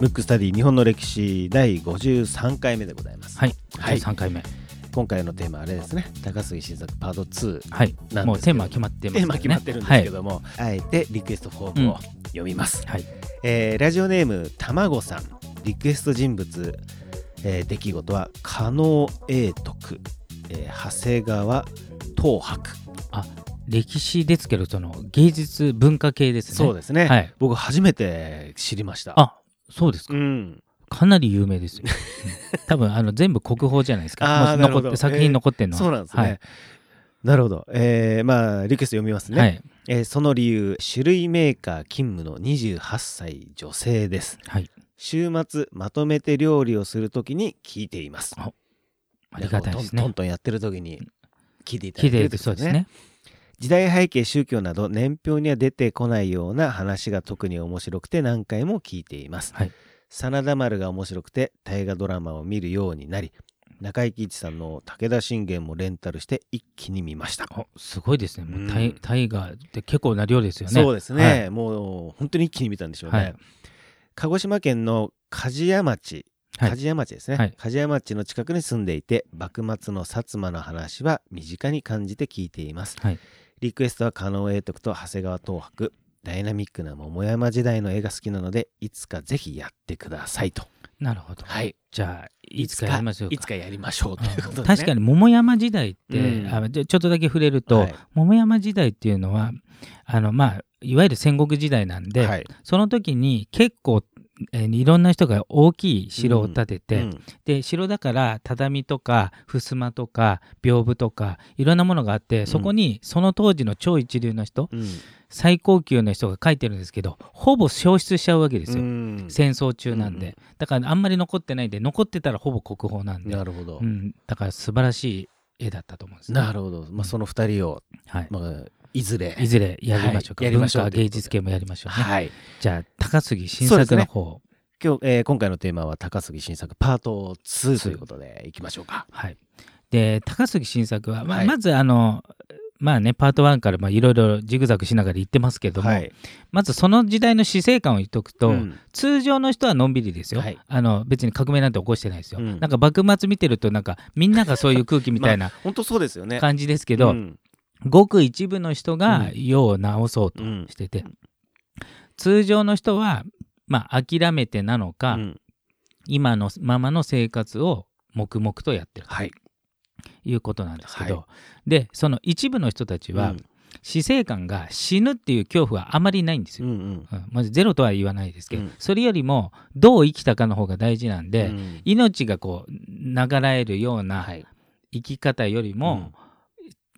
ムックスタディ日本の歴史第53回目でございます。はい、はい3回目。今回のテーマはあれですね。高杉新作パート2。はい、もうテーマは決まってますテーマ決まってるんですけど。ども、あえてリクエストフォームを読みます。はい、えーラジオネームたまごさんリクエスト人物、えー出来事は加納永徳、えー長谷川東博、歴史ですけど、その芸術文化系ですね。そうですね、はい。僕初めて知りましたあ、そうですか。うんかなり有名ですよ。うん多分あの全部国宝じゃないですか。あ残って 作品残ってるのは。そうなんですね、はいなるほど、えーまあリクエスト読みますね、はい。えーその理由種類メーカー勤務の28歳女性ですはい。週末まとめて料理をするときに聞いていますあありがたいですねトントン。やってるときに聞いていただいてる綺麗でそうですね。時代背景宗教など年表には出てこないような話が特に面白くて何回も聞いています、はい。真田丸が面白くて大河ドラマを見るようになり中井貴一さんの武田信玄もレンタルして一気に見ました、おすごいですね。もうんイタイガーって結構な量ですよね。そうですね、はい。もう本当に一気に見たんでしょうね、はい。鹿児島県の梶屋町はい。梶屋町ですね、はい。梶屋町の近くに住んでいて幕末の薩摩の話は身近に感じて聞いています。はい。リクエストは加納永徳と長谷川東博。ダイナミックな桃山時代の絵が好きなのでいつかぜひやってくださいと。なるほど。はい。じゃあ、いつかやりましょうか。いつかやりましょうということで、ね、確かに桃山時代って、うん。あちょっとだけ触れると、はい。桃山時代っていうのはあの、まあ、いわゆる戦国時代なんで、はい。その時に結構、えーいろんな人が大きい城を建てて、うん。で城だから畳とか襖とか屏風とかいろんなものがあってそこにその当時の超一流の人、うん。最高級の人が書いてるんですけどほぼ消失しちゃうわけですよ、うん。戦争中なんで、うんだからあんまり残ってないんで残ってたらほぼ国宝なんで、なるほど、うん、だから素晴らしい絵だったと思うんです、なるほど、まあ、その二人を、はい。まあ、いずれ。いずれやりましょうか、はい。やりましょう。文化芸術系もやりましょうね、はい。じゃあ高杉新作の方、今日、えー今回のテーマは高杉新作パート2ということでいきましょうか。はい、で高杉新作は、まあはい。まずあのまあねパート1からまあいろいろジグザグしながら言ってますけども、はい。まずその時代の死生観を言っとくと、うん。通常の人はのんびりですよ、はい。あの別に革命なんて起こしてないですよ、うん。なんか幕末見てるとなんかみんながそういう空気みたいな 本当そうですよね。感じですけど、うんごく一部の人がうん。世を直そうとしてて、通常の人はまあ諦めてなのか、うん。今のままの生活を黙々とやってるはい。ということなんですけど、はでその一部の人たちは、うん。死生観が死ぬっていう恐怖はあまりないんですよ。うんうん。うん。まずゼロとは言わないですけど、うん。それよりもどう生きたかの方が大事なんで、うん。命がこう流れるようなはい。生き方よりも、うん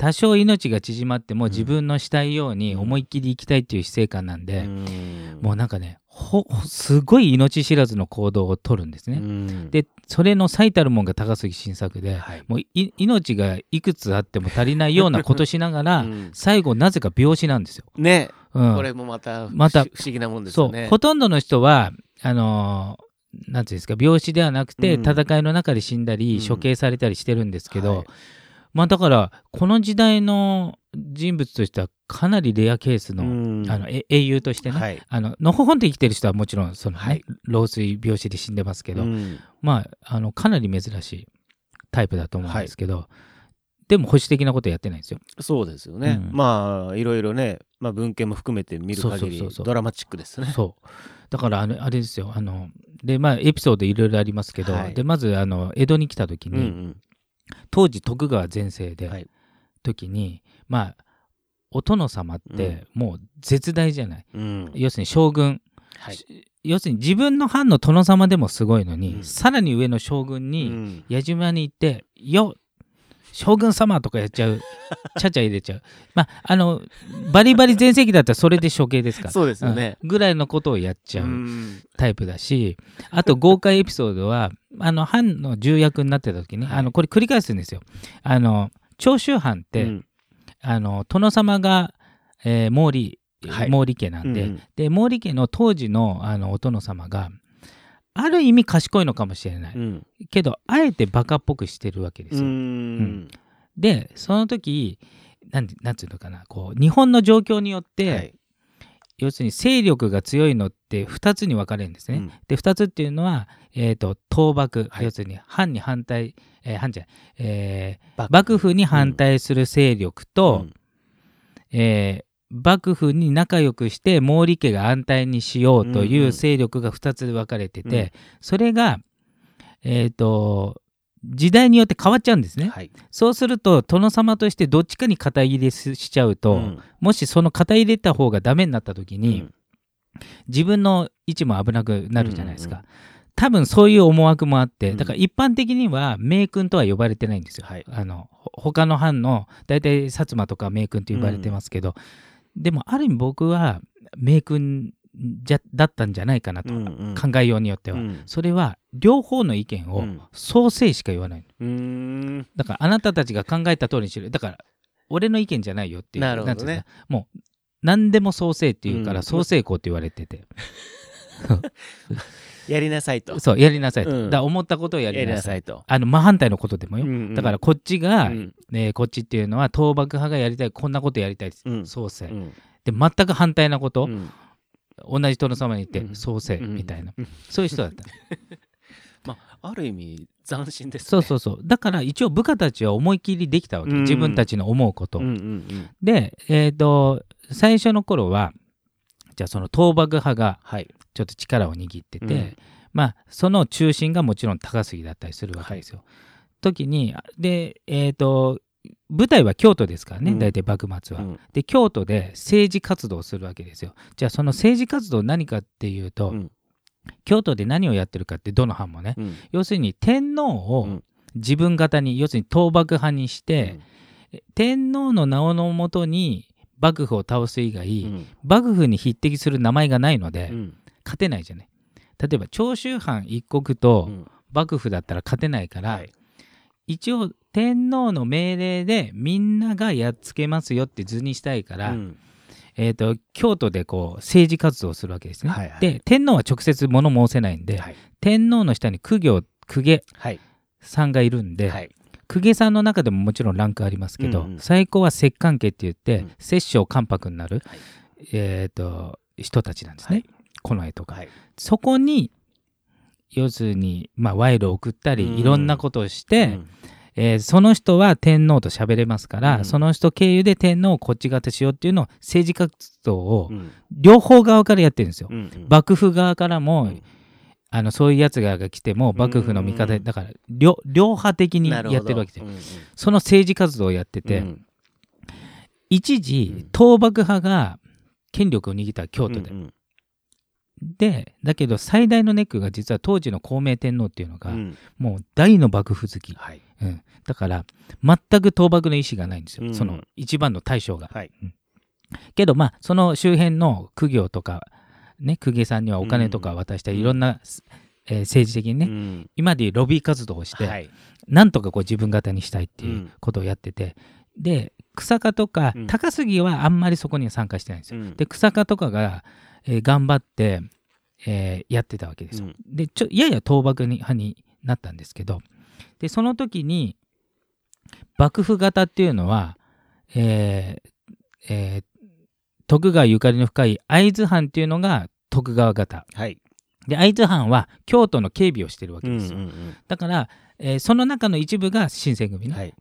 多少命が縮まってもうん。自分のしたいように思いっきり生きたいっていう死生観なんで、うん。もうなんかねほすごい命知らずの行動を取るんですね。うん。でそれの最たるもんが高杉晋作で、はい。もうい命がいくつあっても足りないようなことしながら、うん。最後なぜか病死なんですよ。ね。うん、これもまたまた不思議なもんですよね。ほとんどの人はあのーなんていうんですか病死ではなくて、うん。戦いの中で死んだり、うん。処刑されたりしてるんですけど、はいまあだからこの時代の人物としてはかなりレアケースの,、うん。あのえ英雄としてね、はい。あののほほんと生きてる人はもちろんその、ねはい。老衰病死で死んでますけど、うん。まああのかなり珍しいタイプだと思うんですけど、でも保守的なことやってないんですよ。そうですよね、うん。まあいろいろね、まあ、文献も含めて見る限そうそうりそうそう。ドラマチックですね。そう。だからあのあれですよ。あのでまあエピソードいろいろありますけど、はい。でまずあの江戸に来た時に、うんうん当時徳川全盛で、はい。時にまあお殿様ってもう絶大じゃない、うん。要するに将軍。はい。要するに自分の藩の殿様でもすごいのに、うん。さらに上の将軍うにん。矢島に行って「よ将軍様!」とかやっちゃう。ちゃちゃ入れちゃう。まああのバリバリ全盛期だったらそれで処刑ですから。そうですよね、うん。ぐらいのことをやっちゃう。うん。タイプだしあと豪快エピソードはあの藩の重役になってた時に、はい。あのこれ繰り返すんですよ。あの長州藩って、うん。あの殿様が、えー毛利はい。毛利家なんで,、うんで毛利家の当時のあのお殿様がある意味賢いのかもしれない、うん。けどあえてバカっぽくしてるわけですうよ。ん。でその時なんてなんていうのかな。こう日本の状況によって、はい。要するに勢力が強いのって2つに分かれるんですね。うん。で2つっていうのは、えー、と倒幕、はい。要するに藩に反対、えー反じゃない。えー幕幕府に反対する勢力と、うん。えー幕府に仲良くして毛利家が安泰にしようといんううん。勢力が2つ分かれてて、うん。それが、えー、と時代によって変わっちゃうんですね。はい。そうすると殿様としてどっちかに肩入れししちゃうと、うん。もしその肩入れた方がダメになった時に、うん。自分の位置も危なくなるじゃないですか。うんうん多分そういう思惑もあって、うん。だから一般的には名君とは呼ばれてないんですよ。はい。あのほ他の藩の大体薩摩とか名君と呼ばれてますけど、でもある意味僕は名君じゃだったんじゃないかなと、うんうん。考えようによっては、うん。それは両方の意見をうん。創生しか言わないうーん。だからあなたたちが考えた通りにしろ。だから俺の意見じゃないよっていう。なるほどね。もう何でも創生っていうかうん。ら創生校って言われてて、やりなさいと。そうやりなさいと、うん。だ思ったことをややりりなさいと。あの真反対のことでもよ、うんうん。だからこっちが、うん。えーこっちっていうのは倒幕派がやりたいこんなことやりたいうん。創生、うん。で全く反対なこと、うん。同じ殿様に言っうん。て創生うん。みたいな、うん。そういう人だった。まあある意味斬新ですね。そうそうそう。だから一応部下たちは思い切りできたわけ、うん。自分たちの思うこと。を、うんうん。でえっ、と最初の頃はじゃあその倒幕派がはい。ちょっと力を握ってて、うん。まあその中心がもちろん高杉だったりするわけですよ。時にでえっ、と舞台は京都ですからね、うん。大体幕末は。うん。で京都で政治活動をするわけですよ。じゃあその政治活動何かっていうと、うん。京都で何をやってるかってどの藩もね、うん。要するに天皇うをん。自分型に、要するに倒幕派にして、天皇の名をのもとに幕府を倒す以外、うん。幕府に匹敵する名前がないので、うん。勝てないじゃない。例えば長州藩一国とうん。幕府だったら勝てないから、はい。一応天皇の命令でみんながやっつけますよって図にしたいから、うん。えー、と京都でこう政治活動をするわけですね。はいはい。で天皇は直接物申せないんで、はい。天皇の下に公家公家はい。さんがいるんで、はい公家さんの中でももちろんランクありますけど、うんうん。最高は摂関家って言って、うん。摂政関白になる、はい。えー、と人たちなんですね、はい。近衛とか。はい。そこに要するに、まあ、賄賂を送ったり、うん。いろんなことをして、うん。えーその人は天皇と喋れますから、うん。その人経由で天皇をこっち側としようっていうのを政治活動をうん。両方側からやってるんですよ。幕府側からも、うんあのそういうやつが来ても幕府の味方だから両両派的にやってるわけですよ。うんうん。その政治活動をやってて、うん。一時倒幕派が権力を握った京都で、うんでだけど最大のネックが実は当時の孝明天皇っていうのが、うん。もう大の幕府好き、はい。うん、だから全く倒幕の意思がないんですよ、うん。その一番の大将が。はい。けどまあその周辺の公業とかね公家さんにはお金とか渡したり、うんいろんな、えー政治的にね、うん。今でいうロビー活動をして、はい。なんとかこう自分型にしたいっていううん。ことをやってて、で草加とかうん。高杉はあんまりそこには参加してないんですよ。うん。で草加とかが、えー頑張って、えーやってたわけですよ。うん。でちょやや倒幕に派になったんですけどでその時に幕府型っていうのは、えーえー徳川ゆかりの深い会津藩っていうのが徳川型はい。で会津藩は京都の警備をしてるわけうんうですよ、ん。だから、えーその中の一部が新選組ね、うん。はい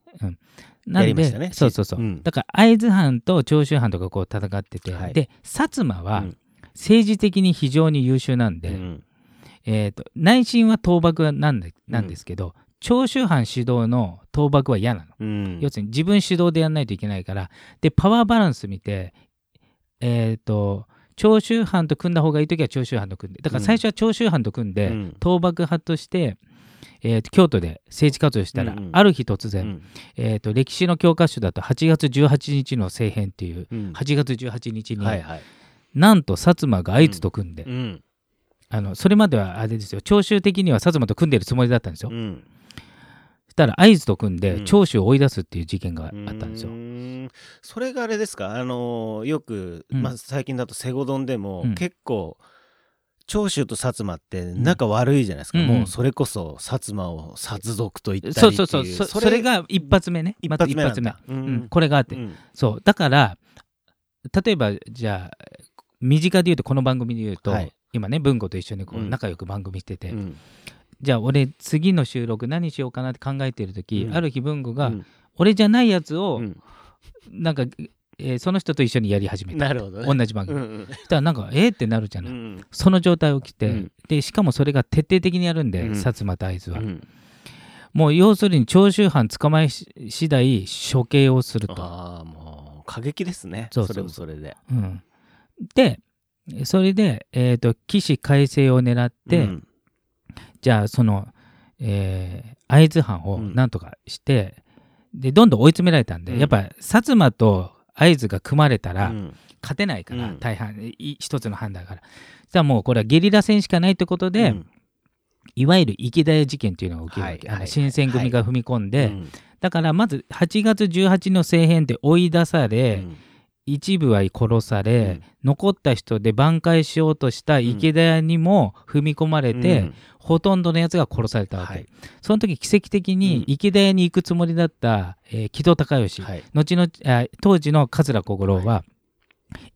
なんで、やりましたね。そうそうそう、うん。だから会津藩と長州藩とかこう戦ってて、はい。で薩摩はうん。政治的に非常に優秀なんで、うん。えーと内心は倒幕なんでなんですけど、長州藩主導の倒幕は嫌なの、うん。要するに自分主導でやんないといけないから。でパワーバランス見てえっ、と長州藩と組んだ方がいい時は長州藩と組んでだから最初は長州藩と組んで、うん。倒幕派として、えーと京都で政治活動したら、うんうん。ある日突然、うん。えー、と歴史の教科書だと8月18日の政変っていううん。8月18日に、はいはい。なんと薩摩が会津と組んで、うん。あのそれまではあれですよ長州的には薩摩と組んでるつもりだったんですよ、うん。したら会津と組んでうん。長州を追い出すっていう事件があったんですよ。それがあれですか？あのーよく、うん。まあ、最近だとセゴドンでも、うん。結構長州と薩摩って仲悪いじゃないですか、うん。もうそれこそ薩摩を殺族と言ったりそうそうそう。そそれが一発目ね。一発目なんだ、うん。うん。これがあって、うん。そう。だから例えばじゃあ身近で言うとこの番組で言うと、はい。今ね文吾と一緒にこううん。仲良く番組してて、うん。じゃあ俺次の収録何しようかなって考えてる時、うん。ある日文吾が、うん。俺じゃないやつを、うんなんか、えーその人と一緒にやり始めた。なるほどね。同じ番組、うんうん。そしたらなんかえー、ってなるじゃない、うん。その状態起きて、うん。でしかもそれが徹底的にやるんで、うん。薩摩と会津は、うん。もう要するに長州藩捕まえし次第処刑をすると、ああもう過激ですね。そうそうれもそれで。うん、でそれで、えー、と起死回生を狙って、うん。じゃあその、えー会津藩をうん。なんとかして、でどんどん追い詰められたんで、うん。やっぱ薩摩と会津が組まれたら、うん。勝てないから、うん。大半い一つの判断だから。じゃあもうこれはゲリラ戦しかないってことで、うん。いわゆる池田屋事件っていうのが起きるわけ、はいはい新選組が踏み込んで、うん。だからまず8月18の政変で追い出され、うん一部は殺され、うん。残った人で挽回しようとした池田屋にも踏み込まれて、うん。ほとんどのやつが殺されたわけ、はい。その時奇跡的にうん。池田屋に行くつもりだった、えー木戸孝允、はい。後のあ当時の桂小五郎は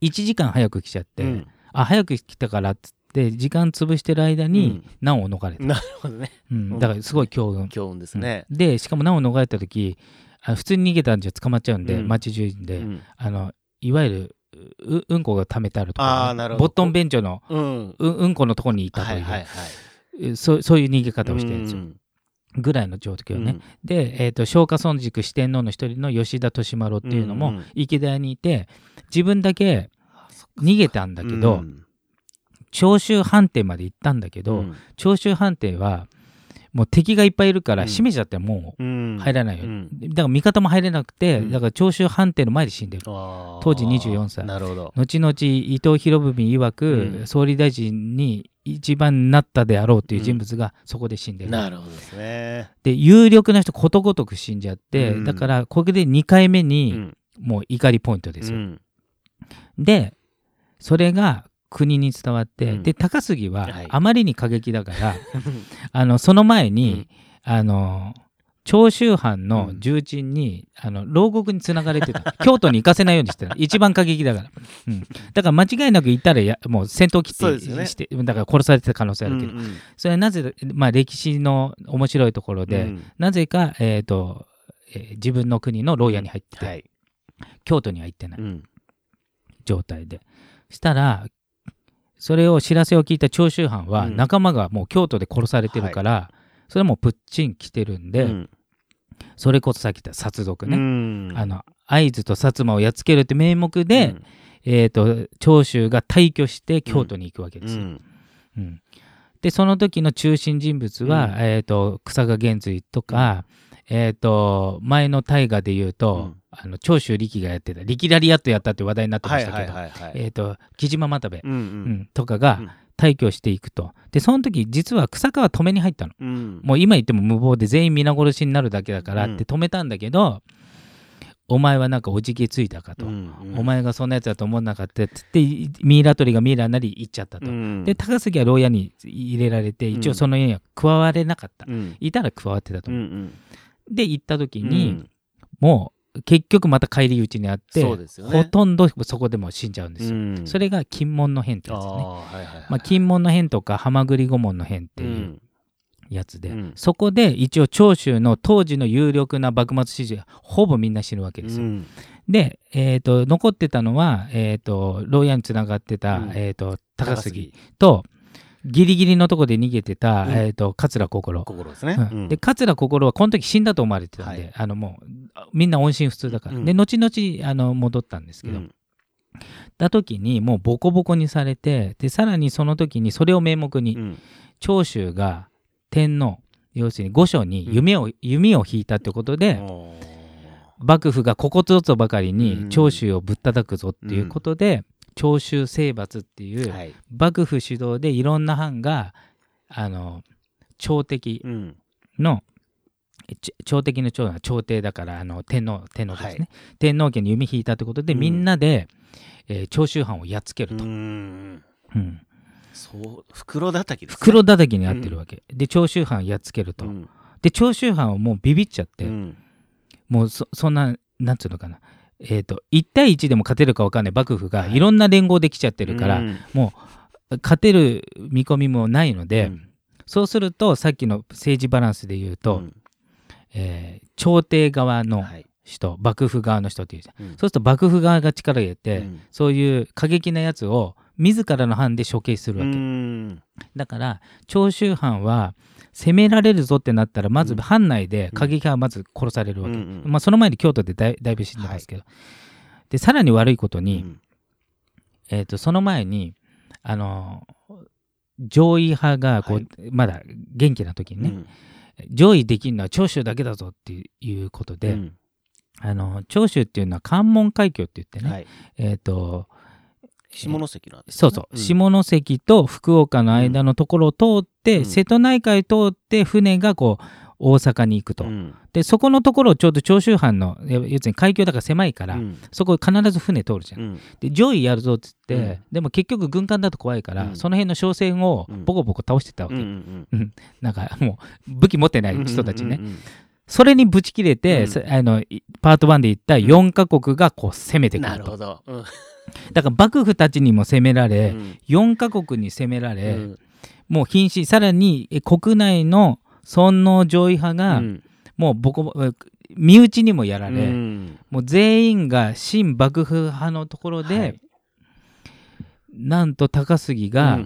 1時間早く来ちゃって、うん。あ早く来たからっつって時間潰してる間に難を逃れた、なるほどね。うん。だからすごい強運、強運ですね。うん。でしかも難を逃れた時あ普通に逃げたんじゃ捕まっちゃうんで、うん。町中で、うん。あのいわゆるううんこが溜めてあるとか、あーなるほど。ボットン便所のうん。ううんこのとこにいたという、はいはいはい。えそうそういう逃げ方をしてるんですよ、うん。ぐらいの状況ね、で、えー、と松下村塾四天王の一人の吉田利丸っていうのもうん。うん池田屋にいて自分だけ逃げたんだけど、うん。長州藩邸まで行ったんだけど、うん。長州藩邸はもう敵がいっぱいいるからうん。閉めちゃってもうん。う入らないよ、うん。だから味方も入れなくて、うん。だから長州藩邸の前で死んでる。あー。当時24歳。なるほど。後々伊藤博文曰く、うん。総理大臣に一番なったであろうという人物がそこで死んでる、なるほどですね。で有力な人ことごとく死んじゃって、うん。だからこれで2回目うにん。もう怒りポイントですよ、うん。でそれが国に伝わって、うん。で高杉ははい。あまりに過激だから、あのその前に、あの長州藩の重鎮に、あの牢獄につながれてた。京都に行かせないようにしてた。一番過激だから、うん、だから間違いなく行ったらやもう戦闘切ってしてだから殺されてた可能性あるけど、うんうんそれはなぜ、まあ、歴史の面白いところで、うん。なぜか、えーとえー自分の国の牢屋に入ってて、はい。京都には行ってないうん。状態で。したらそれを知らせを聞いた長州藩はうん。仲間がもう京都で殺されてるから、それはもうプッチン来てるんで、うん。それこそさっき言った殺族ね、うん。あの会津と薩摩をやっつけるって名目で、うん。えー、と長州が退去して京都に行くわけですよ。うん。うん。でその時の中心人物は、うん。えー、と草賀源瑞とか、えー、と前の大河で言うと、うん。あの長州力がやってた力ラリアットやったって話題になってまはいしたけど、えー、と木島又部、うんううんんとかがうん。退去していくと。でその時実は草川止めに入ったの。うん。もう今言っても無謀で全員皆殺しになるだけだからって止めたんだけど、お前はなんかおじけついたかと、うんうん。お前がそんなやつだと思わなかったっつってミイラ取りがミイラになり行っちゃったと、うん。で高杉は牢屋に入れられて一応その家には加われなかった、うん。いたら加わってたとう。んう思う、んで行った時うに、ん。もう結局また返り討ちにあって、ね。ほとんどそこでもう死んじゃうんですよ、うん。それが金門の変ってあやつね。ーはいはいはいまあ、金門の変とか浜栗御門の変ってういうん。やつで、うん。そこで一応長州の当時の有力な幕末支持がほぼみんな死ぬわけですよ。うん。で、えー、と残ってたのは、えー、と牢屋につながってた、うん。えー、と高杉。とギリギリのとこで逃げてた、うん。えー、と桂心。心ですね。うん。で桂心はこの時死んだと思われてたんで、はい。あのもうみんな音信不通だから、うん。で後々あの戻ったんですけど、うん。た時にもうボコボコにされてでさらにその時にそれを名目に、うん。長州が天皇要するに御所に弓を,、弓を引いたってことで、幕府がここぞとばかりうん。に長州をぶったたくぞっていうことで、長州征伐っていう、はい。幕府主導でいろんな藩があの朝敵うん朝敵の長は朝廷だからあの天皇天皇ですね、天皇家に弓引いたってことで、うん。みんなで、えー長州藩をやっつけると、うんうんそう袋叩きですね。袋叩きにあってるわけ、で長州藩やっつけると、うん。で長州藩はもうビビっちゃって、うん。もうそそんななんつうのかなえー、と1対1でも勝てるか分かんない幕府がはい。いろんな連合できちゃってるから、うん。勝てる見込みもないので、うん。そうするとさっきの政治バランスで言うと、うん。えー朝廷側のはい。人、幕府側の人っていうじゃん。うん。そうすると幕府側が力入れて、うん。そういう過激なやつを自らの藩で処刑するわけ、うん。だから長州藩は攻められるぞってなったらまずうん。藩内で過激派はまず殺されるわけ、うんうん。まあ、その前に京都でだいだいぶ死んでますけど、でさらに悪いことに、うん。えー、とその前にあの上位派がこう、はい。まだ元気な時にね、うん。上位できるのは長州だけだぞっていうことで、うん。あの長州っていうのは関門海峡って言ってね、はい。えっ、と下関なんですね。そうそう、ん。下関と福岡の間のところを通って、うん。瀬戸内海通って船がこう大阪に行くと、うん。でそこのところをちょうど長州藩のや要するに海峡だから狭いから、うん。そこ必ず船通るじゃん。うん。で上位やるぞっつって、うん。でも結局軍艦だと怖いから、うん。その辺の商船をボコボコ倒してたわけ、うんうんなんかもう武器持ってない人たちね、それにぶち切れて、あのいパート1で言った4カ国がこう攻めてくると、なるほど。うんだから幕府たちにも攻められ、うん。4カ国に攻められ、うん。もう瀕死さらにえ国内の尊王上位派が、うん。もうボコボコ身内にもやられ、うん。もう全員が新幕府派のところで、はい。なんと高杉が、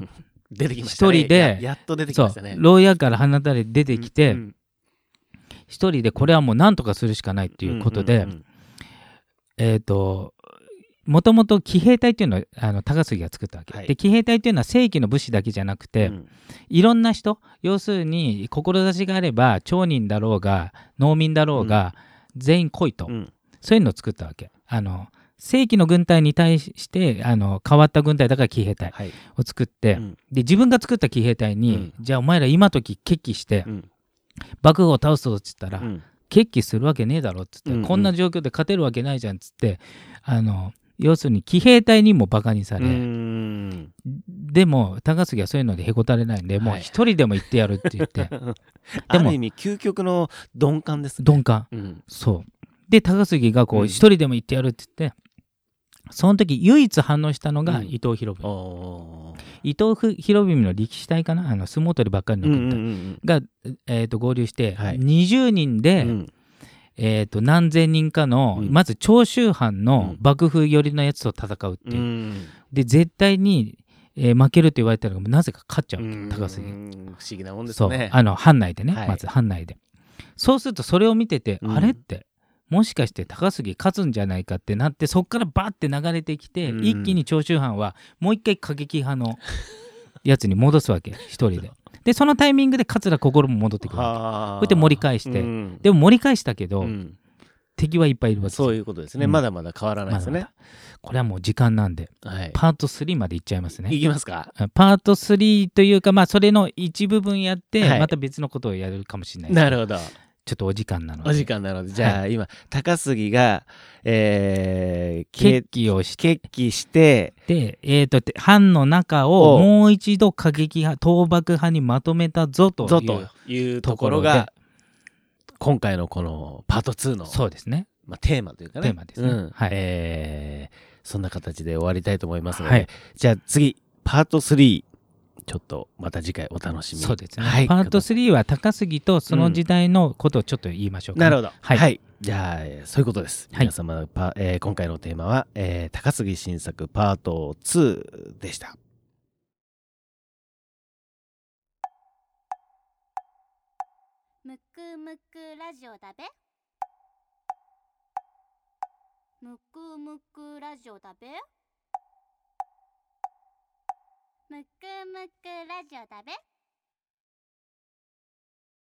一人でややっと出てきそうましたね。牢屋から放たれ出てきて、うん一人でこれはもう何とかするしかないっていうことで、んんえっ、ともともと騎兵隊っていうのをあの高杉が作ったわけ、はい。で騎兵隊っていうのは正規の武士だけじゃなくて、うん。いろんな人要するに志があれば町人だろうが農民だろうが、全員来いと、うん。そういうのを作ったわけ。あの正規の軍隊に対してあの変わった軍隊だから騎兵隊はい。を作って、うん。で自分が作った騎兵隊に、じゃあお前ら今時決起して、うん。幕府を倒すぞっつったら、うん。決起するわけねえだろっつって、うんうん。こんな状況で勝てるわけないじゃんっつってあの要するに騎兵隊にもバカにされ、うん。でも高杉はそういうのでへこたれないんで、もうはい一人でも行ってやるって言って。ある意味究極の鈍感ですね。鈍感。うん。そう。で高杉がこううん。一人でも行ってやるって言って、その時唯一反応したのがうん。伊藤博文、おー。伊藤博文の力士隊かな？あの相撲取りばっかりのうん軍隊、うんが、えー、と合流して、はい。20人で、うんうんえー、と何千人かの、うん。まず長州藩のうん。幕府寄りのやつと戦うっていう、うん。で絶対に、えー負けるって言われたのがなぜか勝っちゃう。うん。高杉。が不思議なもんですそう。ねあの藩内でね、はい。まず藩内で。そうするとそれを見てて、うん。あれってもしかして高杉勝つんじゃないかってなってそこからバッて流れてきて、うん。一気に長州藩はもう一回過激派のやつに戻すわけ。一人ででそのタイミングで桂心も戻ってくるこうやって盛り返して。うん。けでも盛り返したけど、うん。敵はいっぱいいるわけです。よそういうことですね。うん。まだまだ変わらないですね。まこれはもう時間なんではい。パート3までいっちゃいますね。いきますか？パート3というかまあそれの一部分やって、はい。また別のことをやるかもしれないなるほどちょっとお時間なので。お時間なので。じゃあ今高杉がえー決起をして決起してで、えー、とて藩の中おをもう一度過激派倒幕派にまとめたぞというぞというところとが今回のこのパート2のそうですね。まあ、テーマというかね。テーマですね。うん。はい。えーそんな形で終わりたいと思いますので、はい。じゃあ次パート3ちょっとまた次回お楽しみ。にそうですね、はい、パート3は高杉とその時代のことをちょっと言いましょうか、なるほど。はい。じゃあえーそういうことです、はい。皆様パ、えー今回のテーマは、えー高杉新作パート2でした。むくむくラジオだべ。むくむくラジオだべむくむくラジオだべ。